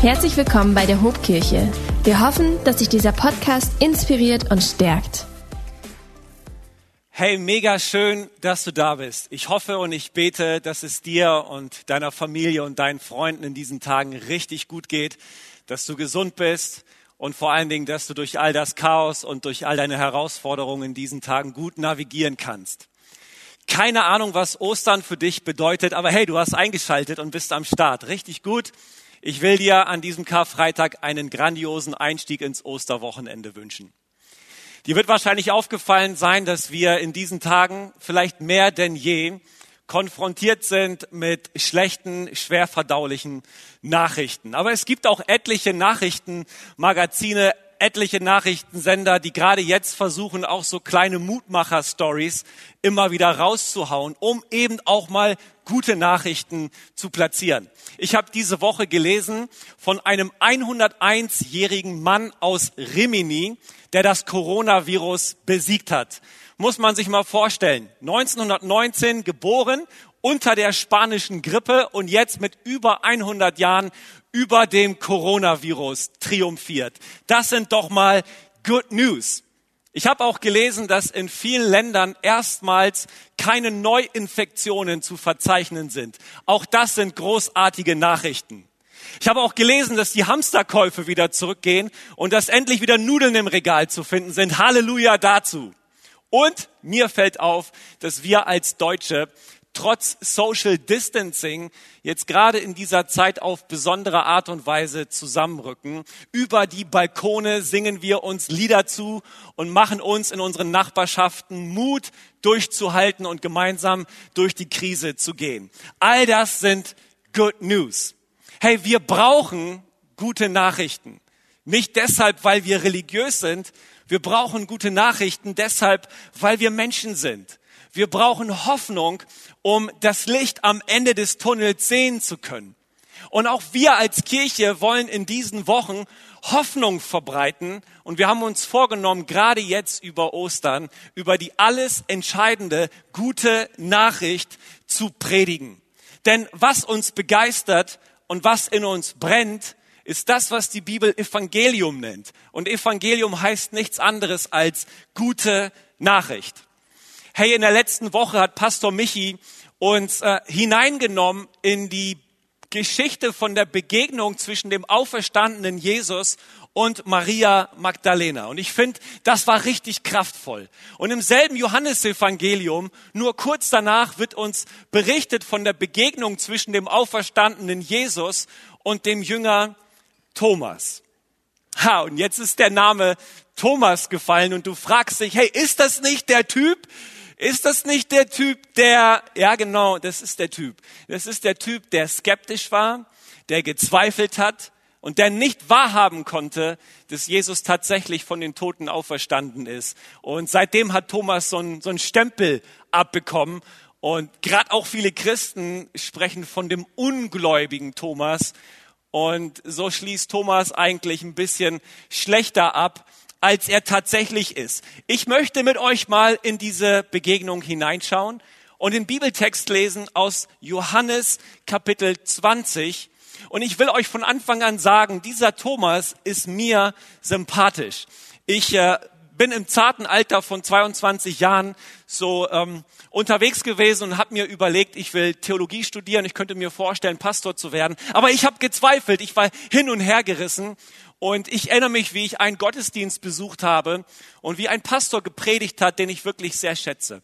Herzlich willkommen bei der Hobkirche. Wir hoffen, dass sich dieser Podcast inspiriert und stärkt. Hey, mega schön, dass du da bist. Ich hoffe und ich bete, dass es dir und deiner Familie und deinen Freunden in diesen Tagen richtig gut geht, dass du gesund bist und vor allen Dingen, dass du durch all das Chaos und durch all deine Herausforderungen in diesen Tagen gut navigieren kannst. Keine Ahnung, was Ostern für dich bedeutet, aber hey, du hast eingeschaltet und bist am Start. Richtig gut. Ich will dir an diesem Karfreitag einen grandiosen Einstieg ins Osterwochenende wünschen. Dir wird wahrscheinlich aufgefallen sein, dass wir in diesen Tagen vielleicht mehr denn je konfrontiert sind mit schlechten, schwer verdaulichen Nachrichten. Aber es gibt auch etliche Nachrichtenmagazine, etliche Nachrichtensender, die gerade jetzt versuchen, auch so kleine Mutmacher-Stories immer wieder rauszuhauen, um eben auch mal gute Nachrichten zu platzieren. Ich habe diese Woche gelesen von einem 101-jährigen Mann aus Rimini, der das Coronavirus besiegt hat. Muss man sich mal vorstellen. 1919 geboren unter der spanischen Grippe und jetzt mit über 100 Jahren über dem Coronavirus triumphiert. Das sind doch mal Good News. Ich habe auch gelesen, dass in vielen Ländern erstmals keine Neuinfektionen zu verzeichnen sind. Auch das sind großartige Nachrichten. Ich habe auch gelesen, dass die Hamsterkäufe wieder zurückgehen und dass endlich wieder Nudeln im Regal zu finden sind. Halleluja dazu. Und mir fällt auf, dass wir als Deutsche trotz Social Distancing jetzt gerade in dieser Zeit auf besondere Art und Weise zusammenrücken. Über die Balkone singen wir uns Lieder zu und machen uns in unseren Nachbarschaften Mut durchzuhalten und gemeinsam durch die Krise zu gehen. All das sind Good News. Hey, wir brauchen gute Nachrichten. Nicht deshalb, weil wir religiös sind. Wir brauchen gute Nachrichten deshalb, weil wir Menschen sind. Wir brauchen Hoffnung, um das Licht am Ende des Tunnels sehen zu können. Und auch wir als Kirche wollen in diesen Wochen Hoffnung verbreiten. Und wir haben uns vorgenommen, gerade jetzt über Ostern, über die alles entscheidende gute Nachricht zu predigen. Denn was uns begeistert und was in uns brennt, ist das, was die Bibel Evangelium nennt. Und Evangelium heißt nichts anderes als gute Nachricht. Hey, in der letzten Woche hat Pastor Michi uns äh, hineingenommen in die Geschichte von der Begegnung zwischen dem auferstandenen Jesus und Maria Magdalena. Und ich finde, das war richtig kraftvoll. Und im selben Johannesevangelium, nur kurz danach, wird uns berichtet von der Begegnung zwischen dem auferstandenen Jesus und dem Jünger Thomas. Ha, und jetzt ist der Name Thomas gefallen und du fragst dich, hey, ist das nicht der Typ, ist das nicht der Typ, der, ja genau, das ist der Typ. Das ist der Typ, der skeptisch war, der gezweifelt hat und der nicht wahrhaben konnte, dass Jesus tatsächlich von den Toten auferstanden ist. Und seitdem hat Thomas so einen, so einen Stempel abbekommen. Und gerade auch viele Christen sprechen von dem ungläubigen Thomas. Und so schließt Thomas eigentlich ein bisschen schlechter ab, als er tatsächlich ist. Ich möchte mit euch mal in diese Begegnung hineinschauen und den Bibeltext lesen aus Johannes Kapitel 20. Und ich will euch von Anfang an sagen, dieser Thomas ist mir sympathisch. Ich äh, bin im zarten Alter von 22 Jahren so ähm, unterwegs gewesen und habe mir überlegt, ich will Theologie studieren, ich könnte mir vorstellen, Pastor zu werden. Aber ich habe gezweifelt, ich war hin und her gerissen und ich erinnere mich, wie ich einen Gottesdienst besucht habe und wie ein Pastor gepredigt hat, den ich wirklich sehr schätze.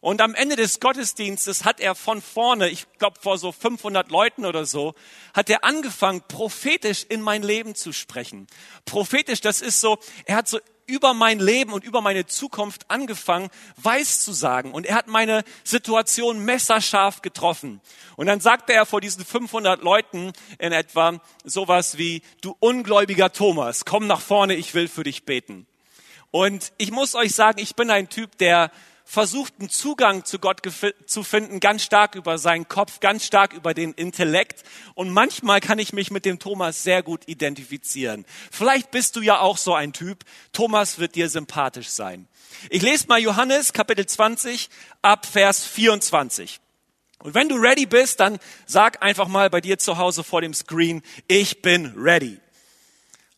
Und am Ende des Gottesdienstes hat er von vorne, ich glaube vor so 500 Leuten oder so, hat er angefangen, prophetisch in mein Leben zu sprechen. Prophetisch, das ist so, er hat so über mein Leben und über meine Zukunft angefangen, weiß zu sagen. Und er hat meine Situation messerscharf getroffen. Und dann sagte er vor diesen 500 Leuten in etwa sowas wie, du ungläubiger Thomas, komm nach vorne, ich will für dich beten. Und ich muss euch sagen, ich bin ein Typ, der versucht, einen Zugang zu Gott zu finden, ganz stark über seinen Kopf, ganz stark über den Intellekt. Und manchmal kann ich mich mit dem Thomas sehr gut identifizieren. Vielleicht bist du ja auch so ein Typ. Thomas wird dir sympathisch sein. Ich lese mal Johannes Kapitel 20 ab Vers 24. Und wenn du ready bist, dann sag einfach mal bei dir zu Hause vor dem Screen, ich bin ready.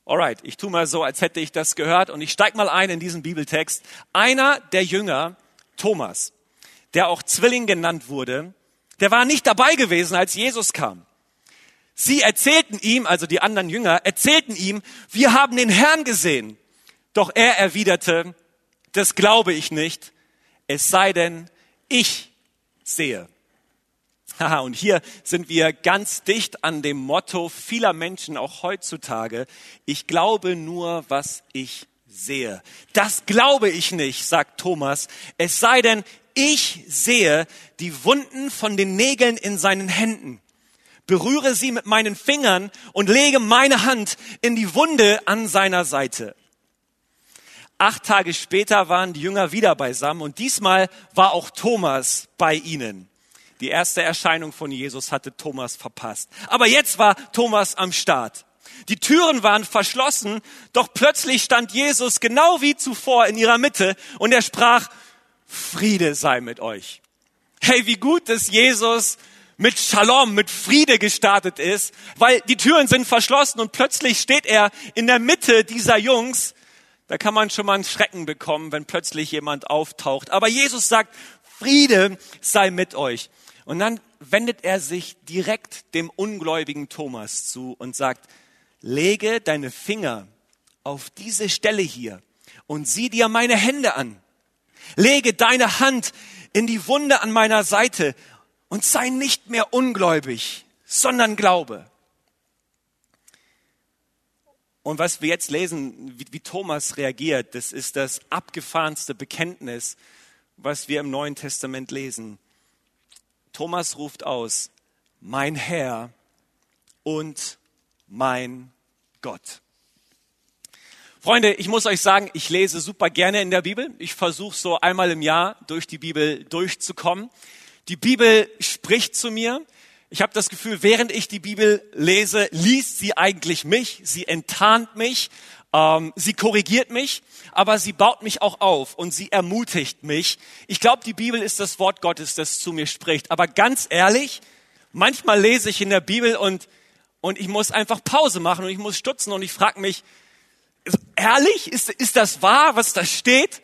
Alright, ich tu mal so, als hätte ich das gehört und ich steig mal ein in diesen Bibeltext. Einer der Jünger, Thomas, der auch Zwilling genannt wurde, der war nicht dabei gewesen, als Jesus kam. Sie erzählten ihm, also die anderen Jünger, erzählten ihm, wir haben den Herrn gesehen. Doch er erwiderte, das glaube ich nicht, es sei denn, ich sehe. Haha, und hier sind wir ganz dicht an dem Motto vieler Menschen auch heutzutage. Ich glaube nur, was ich sehe. Das glaube ich nicht, sagt Thomas. Es sei denn, ich sehe die Wunden von den Nägeln in seinen Händen, berühre sie mit meinen Fingern und lege meine Hand in die Wunde an seiner Seite. Acht Tage später waren die Jünger wieder beisammen und diesmal war auch Thomas bei ihnen. Die erste Erscheinung von Jesus hatte Thomas verpasst. Aber jetzt war Thomas am Start. Die Türen waren verschlossen, doch plötzlich stand Jesus genau wie zuvor in ihrer Mitte und er sprach, Friede sei mit euch. Hey, wie gut, dass Jesus mit Shalom, mit Friede gestartet ist, weil die Türen sind verschlossen und plötzlich steht er in der Mitte dieser Jungs. Da kann man schon mal einen Schrecken bekommen, wenn plötzlich jemand auftaucht. Aber Jesus sagt, Friede sei mit euch. Und dann wendet er sich direkt dem ungläubigen Thomas zu und sagt, lege deine Finger auf diese Stelle hier und sieh dir meine Hände an. Lege deine Hand in die Wunde an meiner Seite und sei nicht mehr ungläubig, sondern glaube. Und was wir jetzt lesen, wie, wie, Thomas reagiert, das ist das abgefahrenste Bekenntnis, was wir im Neuen Testament lesen. Thomas ruft aus, mein Herr und mein Gott. Freunde, ich muss euch sagen, ich lese super gerne in der Bibel. Ich versuche so einmal im Jahr durch die Bibel durchzukommen. Die Bibel spricht zu mir. Ich habe das Gefühl, während ich die Bibel lese, liest sie eigentlich mich. Sie enttarnt mich. Ähm, sie korrigiert mich, aber sie baut mich auch auf und sie ermutigt mich. Ich glaube, die Bibel ist das Wort Gottes, das zu mir spricht. Aber ganz ehrlich, manchmal lese ich in der Bibel und, und ich muss einfach Pause machen und ich muss stutzen und ich frage mich, ehrlich, ist, ist das wahr, was da steht?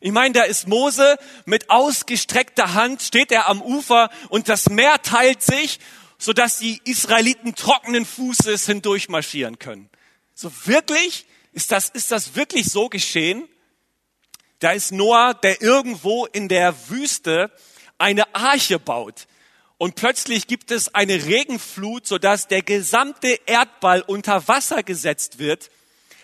Ich meine, da ist Mose mit ausgestreckter Hand, steht er am Ufer und das Meer teilt sich, sodass die Israeliten trockenen Fußes hindurchmarschieren können. So wirklich? Ist das, ist das wirklich so geschehen? Da ist Noah, der irgendwo in der Wüste eine Arche baut. Und plötzlich gibt es eine Regenflut, sodass der gesamte Erdball unter Wasser gesetzt wird.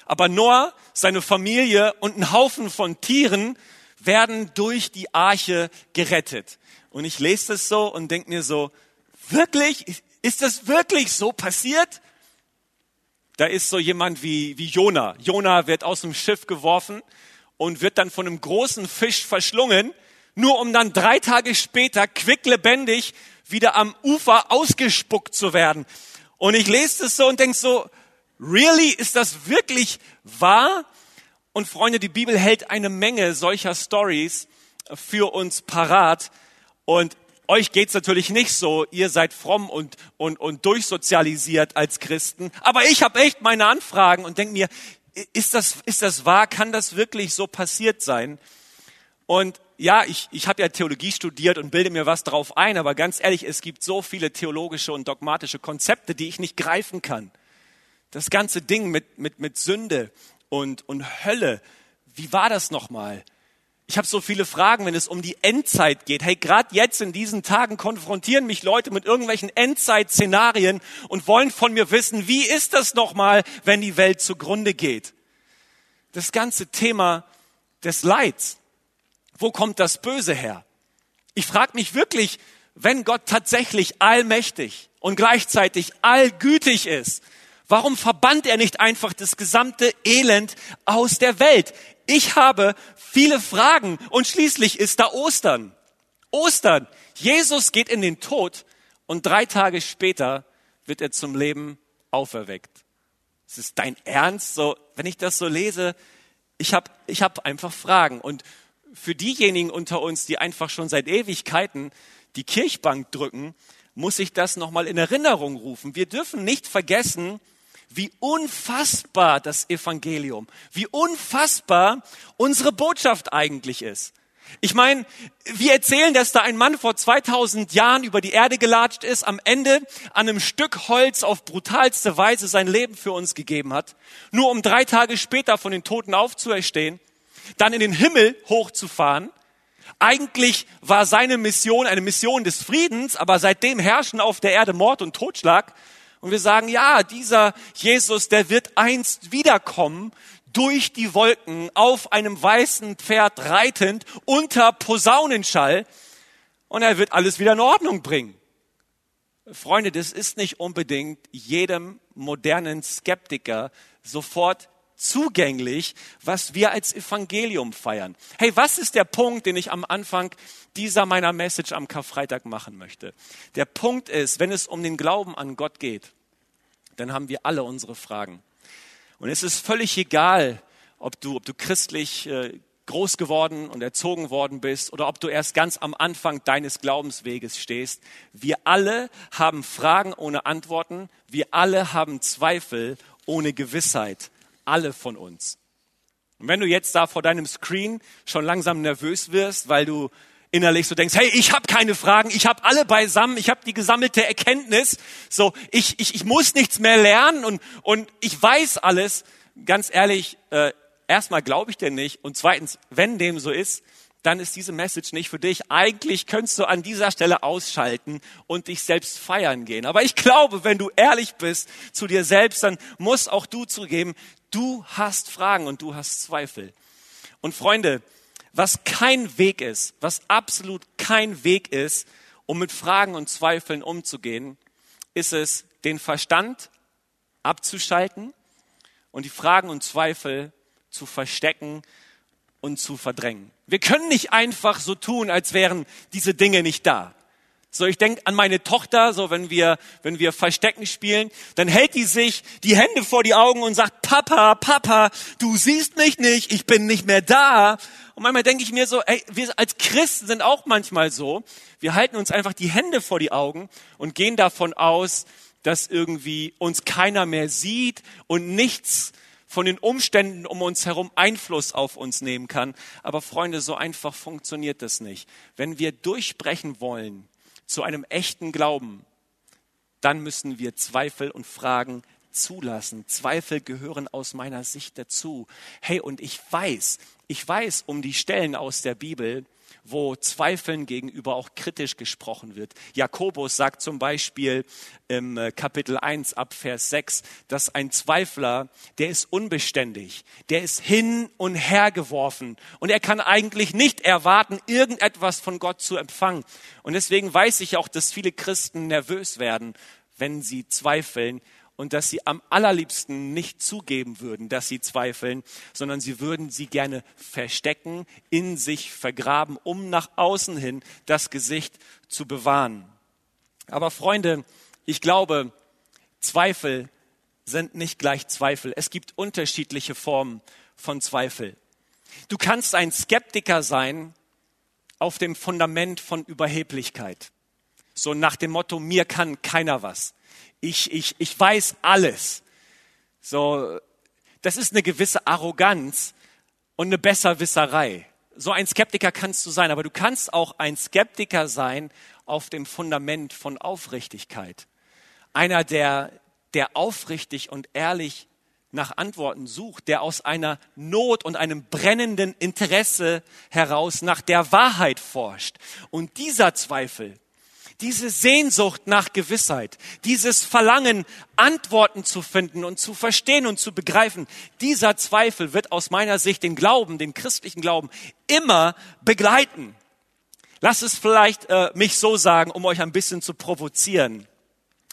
Aber Noah, seine Familie und ein Haufen von Tieren werden durch die Arche gerettet. Und ich lese das so und denke mir so, wirklich? Ist das wirklich so passiert? Da ist so jemand wie, wie Jona. Jona wird aus dem Schiff geworfen und wird dann von einem großen Fisch verschlungen, nur um dann drei Tage später quicklebendig wieder am Ufer ausgespuckt zu werden. Und ich lese das so und denke so, really, ist das wirklich wahr? Und Freunde, die Bibel hält eine Menge solcher Stories für uns parat. Und euch geht's natürlich nicht so, ihr seid fromm und, und, und durchsozialisiert als Christen. Aber ich habe echt meine Anfragen und denke mir, ist das, ist das wahr? Kann das wirklich so passiert sein? Und ja, ich, ich habe ja Theologie studiert und bilde mir was drauf ein, aber ganz ehrlich, es gibt so viele theologische und dogmatische Konzepte, die ich nicht greifen kann. Das ganze Ding mit, mit, mit Sünde und, und Hölle, wie war das nochmal? Ich habe so viele Fragen, wenn es um die Endzeit geht. Hey, gerade jetzt in diesen Tagen konfrontieren mich Leute mit irgendwelchen Endzeit-Szenarien und wollen von mir wissen, wie ist das nochmal, wenn die Welt zugrunde geht? Das ganze Thema des Leids. Wo kommt das Böse her? Ich frage mich wirklich, wenn Gott tatsächlich allmächtig und gleichzeitig allgütig ist, warum verbannt er nicht einfach das gesamte Elend aus der Welt? Ich habe viele Fragen und schließlich ist da Ostern. Ostern. Jesus geht in den Tod und drei Tage später wird er zum Leben auferweckt. Es ist dein Ernst? So, wenn ich das so lese, ich habe ich hab einfach Fragen. Und für diejenigen unter uns, die einfach schon seit Ewigkeiten die Kirchbank drücken, muss ich das nochmal in Erinnerung rufen. Wir dürfen nicht vergessen, wie unfassbar das Evangelium, wie unfassbar unsere Botschaft eigentlich ist. Ich meine, wir erzählen, dass da ein Mann vor 2000 Jahren über die Erde gelatscht ist, am Ende an einem Stück Holz auf brutalste Weise sein Leben für uns gegeben hat, nur um drei Tage später von den Toten aufzuerstehen, dann in den Himmel hochzufahren. Eigentlich war seine Mission eine Mission des Friedens, aber seitdem herrschen auf der Erde Mord und Totschlag. Und wir sagen, ja, dieser Jesus, der wird einst wiederkommen, durch die Wolken auf einem weißen Pferd reitend unter Posaunenschall und er wird alles wieder in Ordnung bringen. Freunde, das ist nicht unbedingt jedem modernen Skeptiker sofort zugänglich, was wir als Evangelium feiern. Hey, was ist der Punkt, den ich am Anfang dieser meiner Message am Karfreitag machen möchte? Der Punkt ist, wenn es um den Glauben an Gott geht, dann haben wir alle unsere Fragen. Und es ist völlig egal, ob du, ob du christlich äh, groß geworden und erzogen worden bist oder ob du erst ganz am Anfang deines Glaubensweges stehst. Wir alle haben Fragen ohne Antworten. Wir alle haben Zweifel ohne Gewissheit. Alle von uns. Und wenn du jetzt da vor deinem Screen schon langsam nervös wirst, weil du innerlich so denkst, hey, ich habe keine Fragen, ich habe alle beisammen, ich habe die gesammelte Erkenntnis, so ich, ich, ich muss nichts mehr lernen und, und ich weiß alles. Ganz ehrlich, äh, erstmal glaube ich dir nicht und zweitens, wenn dem so ist, dann ist diese Message nicht für dich. Eigentlich könntest du an dieser Stelle ausschalten und dich selbst feiern gehen. Aber ich glaube, wenn du ehrlich bist zu dir selbst, dann muss auch du zugeben, du hast Fragen und du hast Zweifel. Und Freunde, was kein Weg ist, was absolut kein Weg ist, um mit Fragen und Zweifeln umzugehen, ist es, den Verstand abzuschalten und die Fragen und Zweifel zu verstecken und zu verdrängen. Wir können nicht einfach so tun, als wären diese Dinge nicht da. So, ich denke an meine Tochter, so wenn wir, wenn wir Verstecken spielen, dann hält die sich die Hände vor die Augen und sagt, Papa, Papa, du siehst mich nicht, ich bin nicht mehr da. Und manchmal denke ich mir so, ey, wir als Christen sind auch manchmal so. Wir halten uns einfach die Hände vor die Augen und gehen davon aus, dass irgendwie uns keiner mehr sieht und nichts von den Umständen um uns herum Einfluss auf uns nehmen kann. Aber Freunde, so einfach funktioniert das nicht. Wenn wir durchbrechen wollen zu einem echten Glauben, dann müssen wir Zweifel und Fragen zulassen. Zweifel gehören aus meiner Sicht dazu. Hey, und ich weiß, ich weiß um die Stellen aus der Bibel, wo Zweifeln gegenüber auch kritisch gesprochen wird. Jakobus sagt zum Beispiel im äh, Kapitel 1 ab Vers 6, dass ein Zweifler, der ist unbeständig, der ist hin und her geworfen und er kann eigentlich nicht erwarten, irgendetwas von Gott zu empfangen. Und deswegen weiß ich auch, dass viele Christen nervös werden, wenn sie zweifeln, und dass sie am allerliebsten nicht zugeben würden, dass sie zweifeln, sondern sie würden sie gerne verstecken, in sich vergraben, um nach außen hin das Gesicht zu bewahren. Aber Freunde, ich glaube, Zweifel sind nicht gleich Zweifel. Es gibt unterschiedliche Formen von Zweifel. Du kannst ein Skeptiker sein auf dem Fundament von Überheblichkeit. So nach dem Motto, mir kann keiner was ich, ich, ich weiß alles. So, das ist eine gewisse Arroganz und eine Besserwisserei. So ein Skeptiker kannst du sein, aber du kannst auch ein Skeptiker sein auf dem Fundament von Aufrichtigkeit. Einer, der, der aufrichtig und ehrlich nach Antworten sucht, der aus einer Not und einem brennenden Interesse heraus nach der Wahrheit forscht. Und dieser Zweifel, diese Sehnsucht nach Gewissheit, dieses Verlangen, Antworten zu finden und zu verstehen und zu begreifen, dieser Zweifel wird aus meiner Sicht den Glauben, den christlichen Glauben, immer begleiten. Lass es vielleicht äh, mich so sagen, um euch ein bisschen zu provozieren.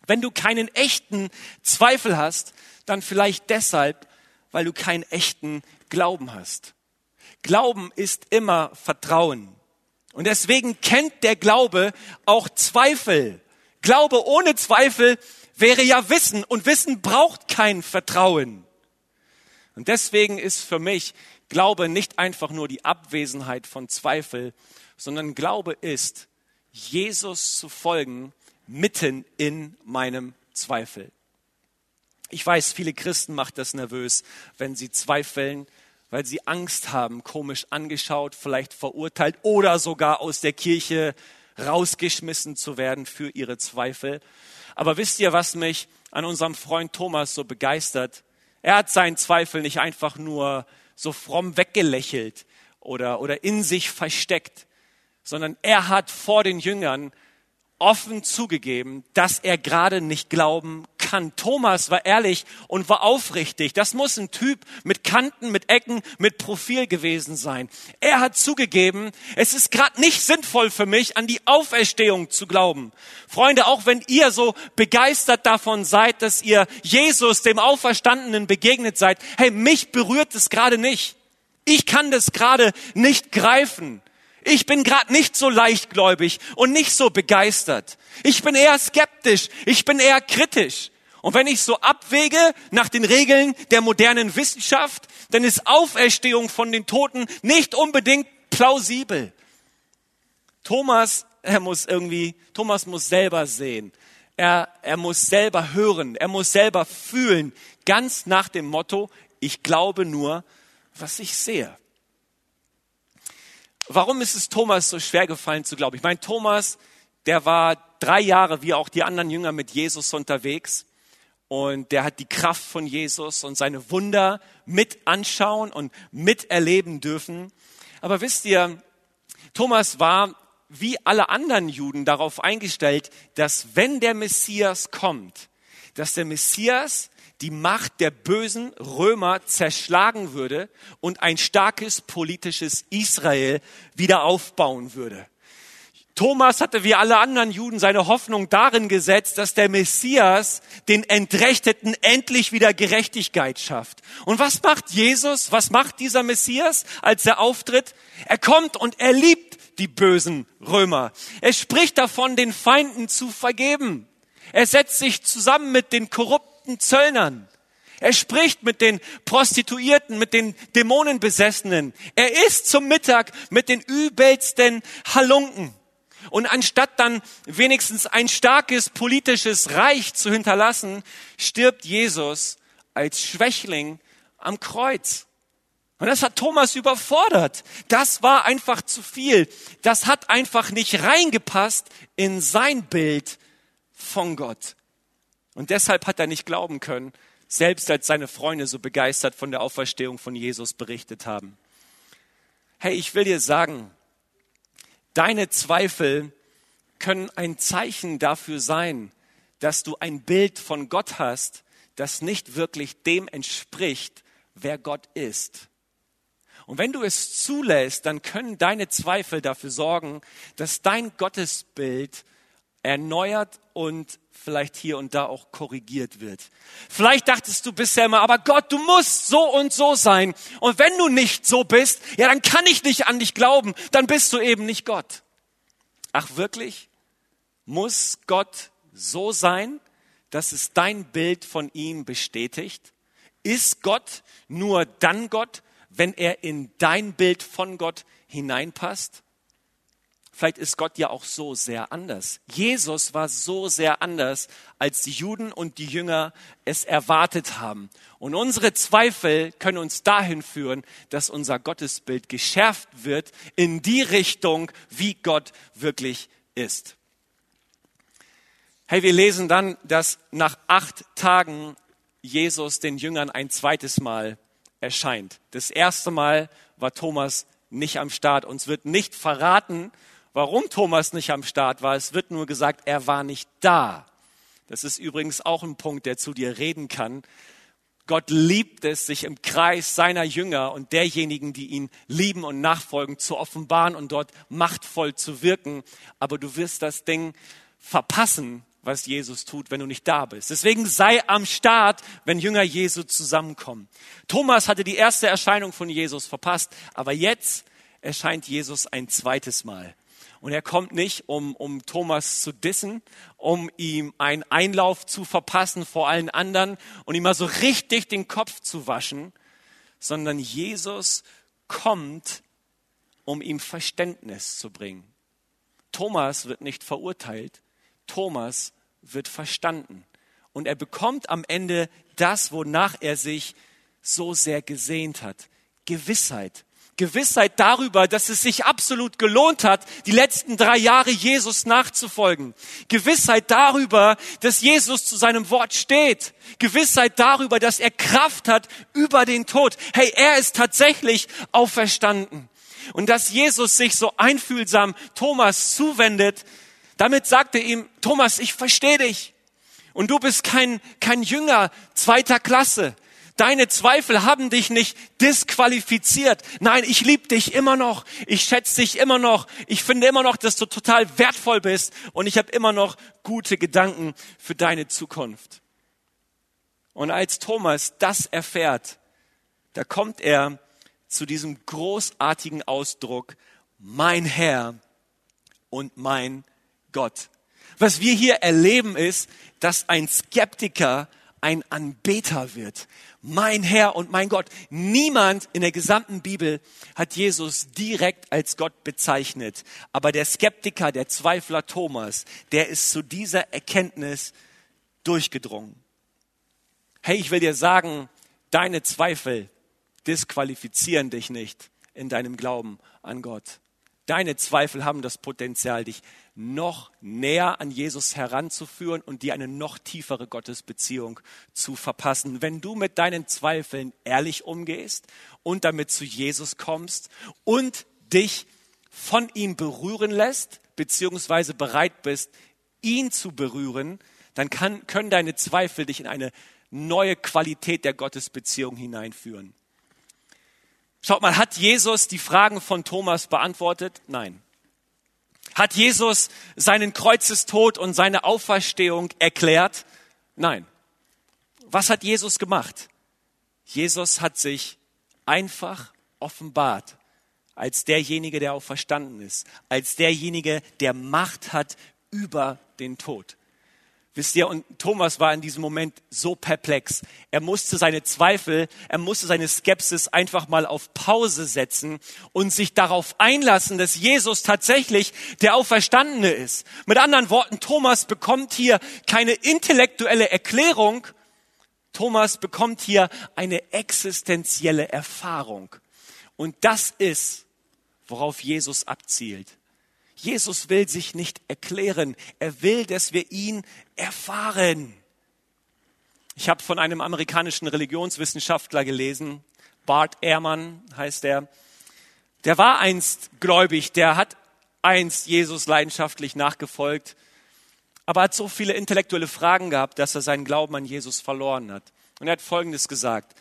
Wenn du keinen echten Zweifel hast, dann vielleicht deshalb, weil du keinen echten Glauben hast. Glauben ist immer Vertrauen. Und deswegen kennt der Glaube auch Zweifel. Glaube ohne Zweifel wäre ja Wissen und Wissen braucht kein Vertrauen. Und deswegen ist für mich Glaube nicht einfach nur die Abwesenheit von Zweifel, sondern Glaube ist Jesus zu folgen, mitten in meinem Zweifel. Ich weiß, viele Christen macht das nervös, wenn sie zweifeln, weil sie Angst haben, komisch angeschaut, vielleicht verurteilt oder sogar aus der Kirche rausgeschmissen zu werden für ihre Zweifel. Aber wisst ihr, was mich an unserem Freund Thomas so begeistert? Er hat seinen Zweifel nicht einfach nur so fromm weggelächelt oder, oder in sich versteckt, sondern er hat vor den Jüngern offen zugegeben, dass er gerade nicht glauben kann. Thomas war ehrlich und war aufrichtig. Das muss ein Typ mit Kanten, mit Ecken, mit Profil gewesen sein. Er hat zugegeben, es ist gerade nicht sinnvoll für mich, an die Auferstehung zu glauben. Freunde, auch wenn ihr so begeistert davon seid, dass ihr Jesus, dem Auferstandenen, begegnet seid, hey, mich berührt es gerade nicht. Ich kann das gerade nicht greifen. Ich bin gerade nicht so leichtgläubig und nicht so begeistert. Ich bin eher skeptisch, ich bin eher kritisch. Und wenn ich so abwäge nach den Regeln der modernen Wissenschaft, dann ist Auferstehung von den Toten nicht unbedingt plausibel. Thomas, er muss irgendwie, Thomas muss selber sehen. Er, er muss selber hören. Er muss selber fühlen. Ganz nach dem Motto, ich glaube nur, was ich sehe. Warum ist es Thomas so schwer gefallen zu glauben? Ich meine, Thomas, der war drei Jahre wie auch die anderen Jünger mit Jesus unterwegs und der hat die Kraft von Jesus und seine Wunder mit anschauen und miterleben dürfen. Aber wisst ihr, Thomas war wie alle anderen Juden darauf eingestellt, dass wenn der Messias kommt, dass der Messias die Macht der bösen Römer zerschlagen würde und ein starkes politisches Israel wieder aufbauen würde. Thomas hatte wie alle anderen Juden seine Hoffnung darin gesetzt, dass der Messias den Entrechteten endlich wieder Gerechtigkeit schafft. Und was macht Jesus? Was macht dieser Messias, als er auftritt? Er kommt und er liebt die bösen Römer. Er spricht davon, den Feinden zu vergeben. Er setzt sich zusammen mit den korrupten korrupten Zöllnern. Er spricht mit den Prostituierten, mit den Dämonenbesessenen. Er isst zum Mittag mit den übelsten Halunken. Und anstatt dann wenigstens ein starkes politisches Reich zu hinterlassen, stirbt Jesus als Schwächling am Kreuz. Und das hat Thomas überfordert. Das war einfach zu viel. Das hat einfach nicht reingepasst in sein Bild von Gott. Und deshalb hat er nicht glauben können, selbst als seine Freunde so begeistert von der Auferstehung von Jesus berichtet haben. Hey, ich will dir sagen, deine Zweifel können ein Zeichen dafür sein, dass du ein Bild von Gott hast, das nicht wirklich dem entspricht, wer Gott ist. Und wenn du es zulässt, dann können deine Zweifel dafür sorgen, dass dein Gottesbild erneuert und vielleicht hier und da auch korrigiert wird. Vielleicht dachtest du bisher immer, aber Gott, du musst so und so sein. Und wenn du nicht so bist, ja, dann kann ich nicht an dich glauben. Dann bist du eben nicht Gott. Ach wirklich? Muss Gott so sein, dass es dein Bild von ihm bestätigt? Ist Gott nur dann Gott, wenn er in dein Bild von Gott hineinpasst? Vielleicht ist Gott ja auch so sehr anders. Jesus war so sehr anders, als die Juden und die Jünger es erwartet haben. Und unsere Zweifel können uns dahin führen, dass unser Gottesbild geschärft wird in die Richtung, wie Gott wirklich ist. Hey, wir lesen dann, dass nach acht Tagen Jesus den Jüngern ein zweites Mal erscheint. Das erste Mal war Thomas nicht am Start. Uns wird nicht verraten, warum Thomas nicht am Start war. Es wird nur gesagt, er war nicht da. Das ist übrigens auch ein Punkt, der zu dir reden kann. Gott liebt es, sich im Kreis seiner Jünger und derjenigen, die ihn lieben und nachfolgen, zu offenbaren und dort machtvoll zu wirken. Aber du wirst das Ding verpassen, was Jesus tut, wenn du nicht da bist. Deswegen sei am Start, wenn Jünger Jesu zusammenkommen. Thomas hatte die erste Erscheinung von Jesus verpasst, aber jetzt erscheint Jesus ein zweites Mal. Und er kommt nicht, um, um Thomas zu dissen, um ihm einen Einlauf zu verpassen vor allen anderen und ihm mal so richtig den Kopf zu waschen, sondern Jesus kommt, um ihm Verständnis zu bringen. Thomas wird nicht verurteilt, Thomas wird verstanden. Und er bekommt am Ende das, wonach er sich so sehr gesehnt hat. Gewissheit. Gewissheit darüber, dass es sich absolut gelohnt hat, die letzten drei Jahre Jesus nachzufolgen. Gewissheit darüber, dass Jesus zu seinem Wort steht. Gewissheit darüber, dass er Kraft hat über den Tod. Hey, er ist tatsächlich auferstanden. Und dass Jesus sich so einfühlsam Thomas zuwendet, damit sagt er ihm, Thomas, ich verstehe dich. Und du bist kein, kein Jünger zweiter Klasse. Deine Zweifel haben dich nicht disqualifiziert. Nein, ich liebe dich immer noch. Ich schätze dich immer noch. Ich finde immer noch, dass du total wertvoll bist. Und ich habe immer noch gute Gedanken für deine Zukunft. Und als Thomas das erfährt, da kommt er zu diesem großartigen Ausdruck, mein Herr und mein Gott. Was wir hier erleben ist, dass ein Skeptiker ein Anbeter wird. Mein Herr und mein Gott. Niemand in der gesamten Bibel hat Jesus direkt als Gott bezeichnet. Aber der Skeptiker, der Zweifler Thomas, der ist zu dieser Erkenntnis durchgedrungen. Hey, ich will dir sagen, deine Zweifel disqualifizieren dich nicht in deinem Glauben an Gott. Deine Zweifel haben das Potenzial, dich noch näher an Jesus heranzuführen und dir eine noch tiefere Gottesbeziehung zu verpassen. Wenn du mit deinen Zweifeln ehrlich umgehst und damit zu Jesus kommst und dich von ihm berühren lässt, beziehungsweise bereit bist, ihn zu berühren, dann kann, können deine Zweifel dich in eine neue Qualität der Gottesbeziehung hineinführen. Schaut mal, hat Jesus die Fragen von Thomas beantwortet? Nein. Hat Jesus seinen Kreuzestod und seine Auferstehung erklärt? Nein. Was hat Jesus gemacht? Jesus hat sich einfach offenbart als derjenige, der auferstanden ist, als derjenige, der Macht hat über den Tod. Wisst ihr, und Thomas war in diesem Moment so perplex. Er musste seine Zweifel, er musste seine Skepsis einfach mal auf Pause setzen und sich darauf einlassen, dass Jesus tatsächlich der Auferstandene ist. Mit anderen Worten, Thomas bekommt hier keine intellektuelle Erklärung, Thomas bekommt hier eine existenzielle Erfahrung. Und das ist, worauf Jesus abzielt. Jesus will sich nicht erklären. Er will, dass wir ihn erfahren. Ich habe von einem amerikanischen Religionswissenschaftler gelesen, Bart Ehrmann heißt er. Der war einst gläubig, der hat einst Jesus leidenschaftlich nachgefolgt, aber hat so viele intellektuelle Fragen gehabt, dass er seinen Glauben an Jesus verloren hat. Und er hat Folgendes gesagt.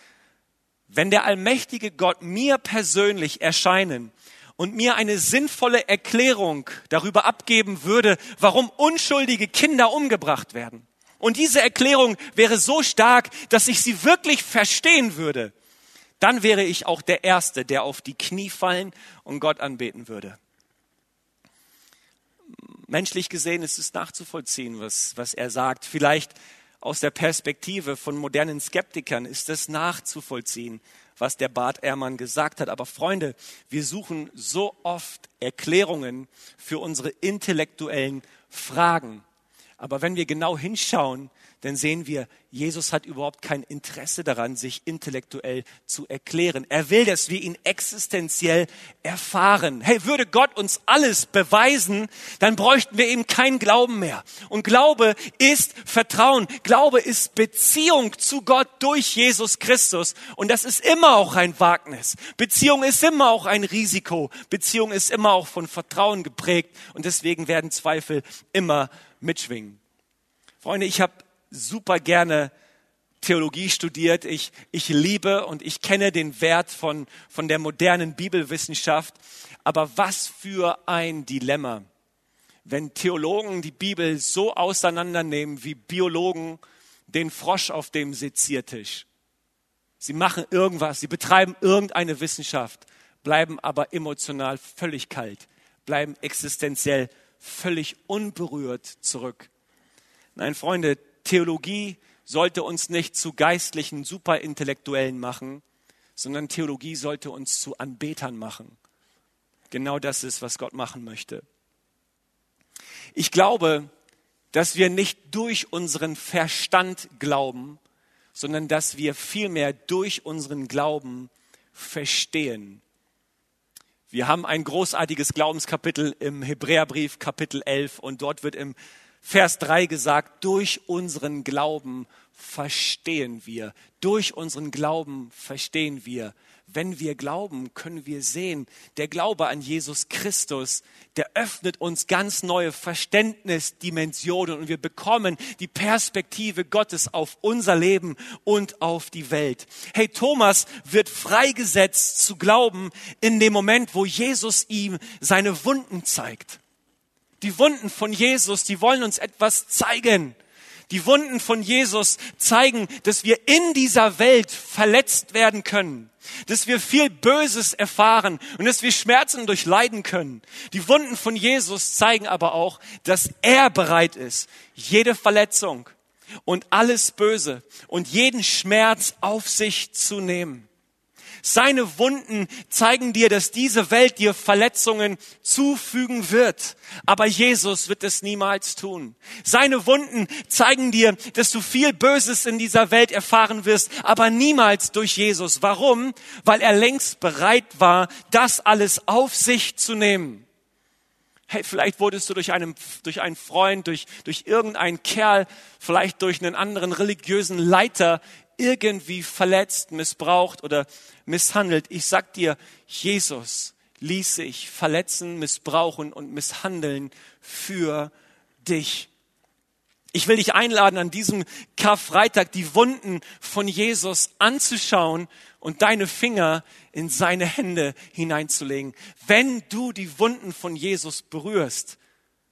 Wenn der allmächtige Gott mir persönlich erscheinen und mir eine sinnvolle Erklärung darüber abgeben würde, warum unschuldige Kinder umgebracht werden. Und diese Erklärung wäre so stark, dass ich sie wirklich verstehen würde, dann wäre ich auch der Erste, der auf die Knie fallen und Gott anbeten würde. Menschlich gesehen ist es nachzuvollziehen, was, was er sagt. Vielleicht aus der Perspektive von modernen Skeptikern ist es nachzuvollziehen, was der Bart Ehrmann gesagt hat. Aber Freunde, wir suchen so oft Erklärungen für unsere intellektuellen Fragen. Aber wenn wir genau hinschauen, dann sehen wir, Jesus hat überhaupt kein Interesse daran, sich intellektuell zu erklären. Er will, dass wir ihn existenziell erfahren. Hey, würde Gott uns alles beweisen, dann bräuchten wir eben keinen Glauben mehr. Und Glaube ist Vertrauen. Glaube ist Beziehung zu Gott durch Jesus Christus. Und das ist immer auch ein Wagnis. Beziehung ist immer auch ein Risiko. Beziehung ist immer auch von Vertrauen geprägt. Und deswegen werden Zweifel immer mitschwingen. Freunde, ich habe super gerne Theologie studiert. Ich, ich liebe und ich kenne den Wert von, von der modernen Bibelwissenschaft. Aber was für ein Dilemma, wenn Theologen die Bibel so auseinandernehmen wie Biologen den Frosch auf dem Seziertisch. Sie machen irgendwas, sie betreiben irgendeine Wissenschaft, bleiben aber emotional völlig kalt, bleiben existenziell völlig unberührt zurück. Nein, Freunde, Theologie sollte uns nicht zu geistlichen Superintellektuellen machen, sondern Theologie sollte uns zu Anbetern machen. Genau das ist, was Gott machen möchte. Ich glaube, dass wir nicht durch unseren Verstand glauben, sondern dass wir vielmehr durch unseren Glauben verstehen. Wir haben ein großartiges Glaubenskapitel im Hebräerbrief, Kapitel 11, und dort wird im Vers 3 gesagt, durch unseren Glauben verstehen wir. Durch unseren Glauben verstehen wir. Wenn wir glauben, können wir sehen, der Glaube an Jesus Christus, der öffnet uns ganz neue Verständnisdimensionen und wir bekommen die Perspektive Gottes auf unser Leben und auf die Welt. Hey, Thomas wird freigesetzt zu glauben in dem Moment, wo Jesus ihm seine Wunden zeigt. Die Wunden von Jesus, die wollen uns etwas zeigen. Die Wunden von Jesus zeigen, dass wir in dieser Welt verletzt werden können, dass wir viel Böses erfahren und dass wir Schmerzen durchleiden können. Die Wunden von Jesus zeigen aber auch, dass er bereit ist, jede Verletzung und alles Böse und jeden Schmerz auf sich zu nehmen. Seine Wunden zeigen dir, dass diese Welt dir Verletzungen zufügen wird. Aber Jesus wird es niemals tun. Seine Wunden zeigen dir, dass du viel Böses in dieser Welt erfahren wirst, aber niemals durch Jesus. Warum? Weil er längst bereit war, das alles auf sich zu nehmen. Hey, vielleicht wurdest du durch einen, durch einen Freund, durch, durch irgendeinen Kerl, vielleicht durch einen anderen religiösen Leiter irgendwie verletzt, missbraucht oder misshandelt. Ich sag dir, Jesus ließ sich verletzen, missbrauchen und misshandeln für dich. Ich will dich einladen, an diesem Karfreitag die Wunden von Jesus anzuschauen und deine Finger in seine Hände hineinzulegen. Wenn du die Wunden von Jesus berührst,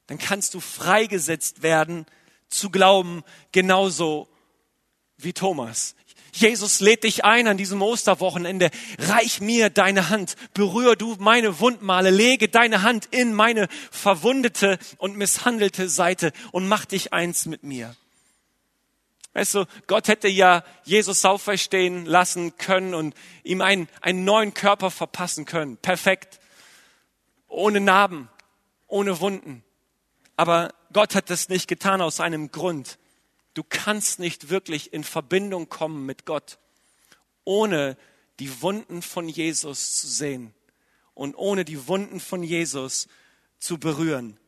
dann kannst du freigesetzt werden zu glauben, genauso wie Thomas. Jesus lädt dich ein an diesem Osterwochenende. Reich mir deine Hand, berühr du meine Wundmale, lege deine Hand in meine verwundete und misshandelte Seite und mach dich eins mit mir. Weißt du, Gott hätte ja Jesus auferstehen lassen können und ihm einen, einen neuen Körper verpassen können. Perfekt. Ohne Narben, ohne Wunden. Aber Gott hat das nicht getan aus einem Grund. Du kannst nicht wirklich in Verbindung kommen mit Gott, ohne die Wunden von Jesus zu sehen und ohne die Wunden von Jesus zu berühren.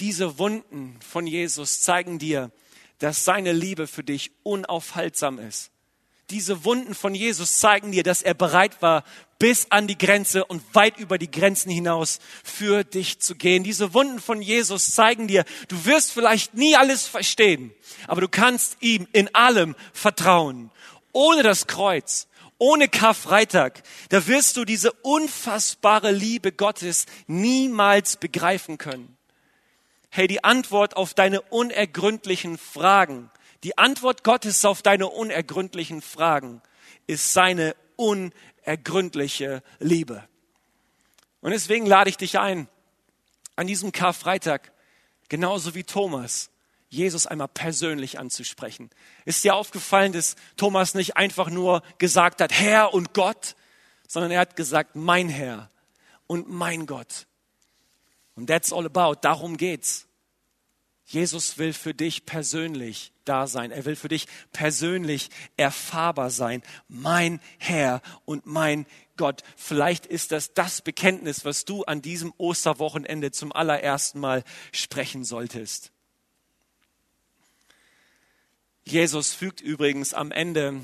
Diese Wunden von Jesus zeigen dir, dass seine Liebe für dich unaufhaltsam ist. Diese Wunden von Jesus zeigen dir, dass er bereit war, bis an die Grenze und weit über die Grenzen hinaus für dich zu gehen. Diese Wunden von Jesus zeigen dir, du wirst vielleicht nie alles verstehen, aber du kannst ihm in allem vertrauen. Ohne das Kreuz, ohne Karfreitag, da wirst du diese unfassbare Liebe Gottes niemals begreifen können. Hey, die Antwort auf deine unergründlichen Fragen, die Antwort Gottes auf deine unergründlichen Fragen ist seine unergründliche Liebe. Und deswegen lade ich dich ein, an diesem Karfreitag, genauso wie Thomas, Jesus einmal persönlich anzusprechen. Ist dir aufgefallen, dass Thomas nicht einfach nur gesagt hat, Herr und Gott, sondern er hat gesagt, mein Herr und mein Gott. Und that's all about. Darum geht's. Jesus will für dich persönlich da sein. Er will für dich persönlich erfahrbar sein. Mein Herr und mein Gott. Vielleicht ist das das Bekenntnis, was du an diesem Osterwochenende zum allerersten Mal sprechen solltest. Jesus fügt übrigens am Ende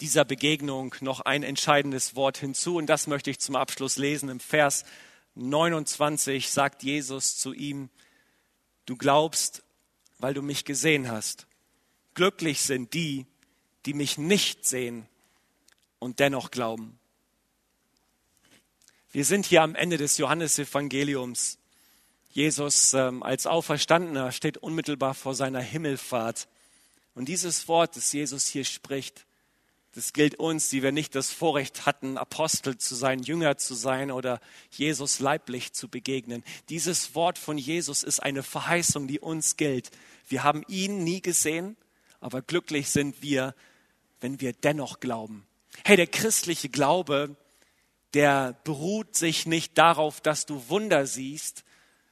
dieser Begegnung noch ein entscheidendes Wort hinzu und das möchte ich zum Abschluss lesen. Im Vers 29 sagt Jesus zu ihm, Du glaubst, weil du mich gesehen hast. Glücklich sind die, die mich nicht sehen und dennoch glauben. Wir sind hier am Ende des Johannesevangeliums. Jesus ähm, als Auferstandener steht unmittelbar vor seiner Himmelfahrt. Und dieses Wort, das Jesus hier spricht, das gilt uns, die wir nicht das Vorrecht hatten, Apostel zu sein, Jünger zu sein oder Jesus leiblich zu begegnen. Dieses Wort von Jesus ist eine Verheißung, die uns gilt. Wir haben ihn nie gesehen, aber glücklich sind wir, wenn wir dennoch glauben. Hey, der christliche Glaube, der beruht sich nicht darauf, dass du Wunder siehst,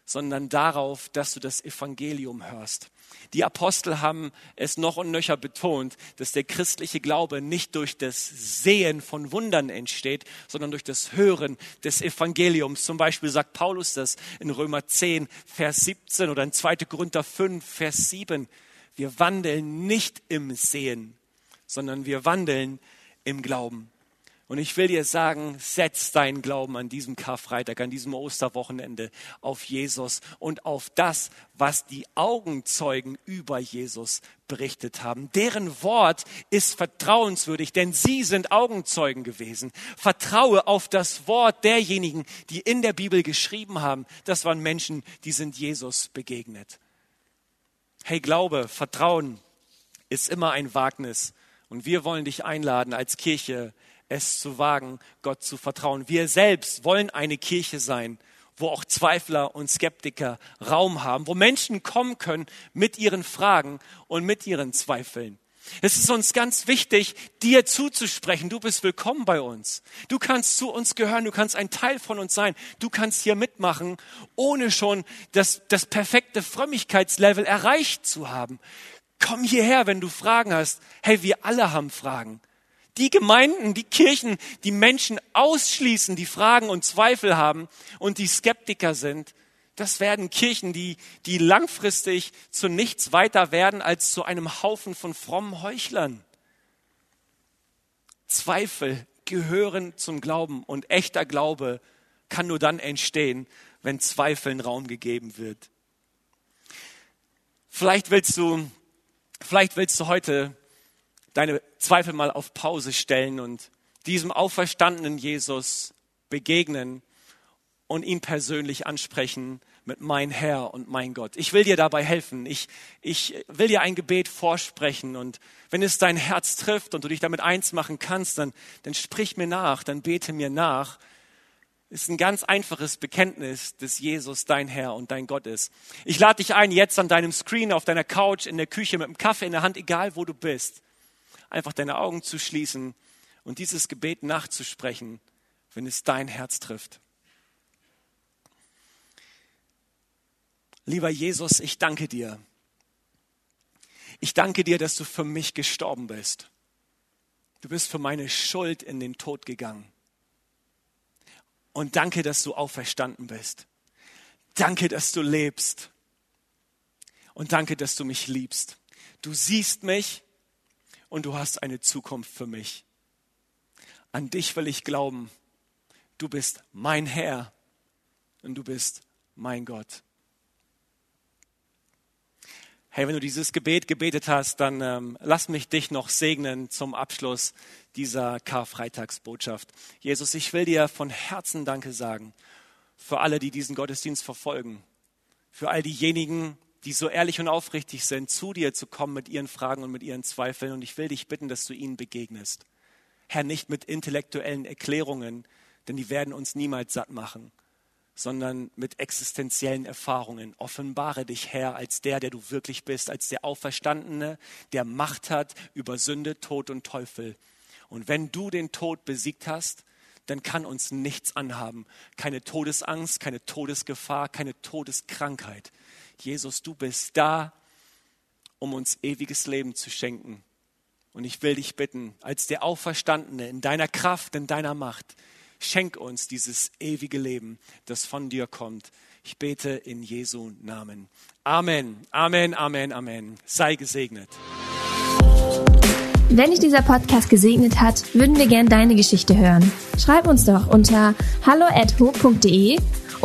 sondern darauf, dass du das Evangelium hörst. Die Apostel haben es noch und nöcher betont, dass der christliche Glaube nicht durch das Sehen von Wundern entsteht, sondern durch das Hören des Evangeliums. Zum Beispiel sagt Paulus das in Römer 10, Vers 17 oder in 2. Korinther 5, Vers 7. Wir wandeln nicht im Sehen, sondern wir wandeln im Glauben. Und ich will dir sagen, setz deinen Glauben an diesem Karfreitag, an diesem Osterwochenende auf Jesus und auf das, was die Augenzeugen über Jesus berichtet haben. Deren Wort ist vertrauenswürdig, denn sie sind Augenzeugen gewesen. Vertraue auf das Wort derjenigen, die in der Bibel geschrieben haben. Das waren Menschen, die sind Jesus begegnet. Hey, Glaube, Vertrauen ist immer ein Wagnis. Und wir wollen dich einladen als Kirche, es zu wagen, Gott zu vertrauen. Wir selbst wollen eine Kirche sein, wo auch Zweifler und Skeptiker Raum haben, wo Menschen kommen können mit ihren Fragen und mit ihren Zweifeln. Es ist uns ganz wichtig, dir zuzusprechen. Du bist willkommen bei uns. Du kannst zu uns gehören. Du kannst ein Teil von uns sein. Du kannst hier mitmachen, ohne schon das, das perfekte Frömmigkeitslevel erreicht zu haben. Komm hierher, wenn du Fragen hast. Hey, wir alle haben Fragen die Gemeinden, die Kirchen, die Menschen ausschließen, die Fragen und Zweifel haben und die Skeptiker sind, das werden Kirchen, die, die langfristig zu nichts weiter werden als zu einem Haufen von frommen Heuchlern. Zweifel gehören zum Glauben und echter Glaube kann nur dann entstehen, wenn Zweifeln Raum gegeben wird. Vielleicht willst du, vielleicht willst du heute deine Zweifel mal auf Pause stellen und diesem auferstandenen Jesus begegnen und ihn persönlich ansprechen mit mein Herr und mein Gott. Ich will dir dabei helfen. Ich, ich will dir ein Gebet vorsprechen und wenn es dein Herz trifft und du dich damit eins machen kannst, dann, dann sprich mir nach, dann bete mir nach. Es ist ein ganz einfaches Bekenntnis, dass Jesus dein Herr und dein Gott ist. Ich lade dich ein, jetzt an deinem Screen, auf deiner Couch, in der Küche mit einem Kaffee in der Hand, egal wo du bist, einfach deine Augen zu schließen und dieses Gebet nachzusprechen, wenn es dein Herz trifft. Lieber Jesus, ich danke dir. Ich danke dir, dass du für mich gestorben bist. Du bist für meine Schuld in den Tod gegangen. Und danke, dass du auferstanden bist. Danke, dass du lebst. Und danke, dass du mich liebst. Du siehst mich und du hast eine Zukunft für mich. An dich will ich glauben. Du bist mein Herr und du bist mein Gott. Hey, wenn du dieses Gebet gebetet hast, dann ähm, lass mich dich noch segnen zum Abschluss dieser Karfreitagsbotschaft. Jesus, ich will dir von Herzen Danke sagen für alle, die diesen Gottesdienst verfolgen, für all diejenigen, die so ehrlich und aufrichtig sind, zu dir zu kommen mit ihren Fragen und mit ihren Zweifeln. Und ich will dich bitten, dass du ihnen begegnest. Herr, nicht mit intellektuellen Erklärungen, denn die werden uns niemals satt machen, sondern mit existenziellen Erfahrungen. Offenbare dich, Herr, als der, der du wirklich bist, als der Auferstandene, der Macht hat über Sünde, Tod und Teufel. Und wenn du den Tod besiegt hast, dann kann uns nichts anhaben. Keine Todesangst, keine Todesgefahr, keine Todeskrankheit. Jesus, du bist da, um uns ewiges Leben zu schenken. Und ich will dich bitten, als der Auferstandene, in deiner Kraft, in deiner Macht, schenk uns dieses ewige Leben, das von dir kommt. Ich bete in Jesu Namen. Amen, Amen, Amen, Amen. Sei gesegnet. Wenn dich dieser Podcast gesegnet hat, würden wir gern deine Geschichte hören. Schreib uns doch unter hallo@ho.de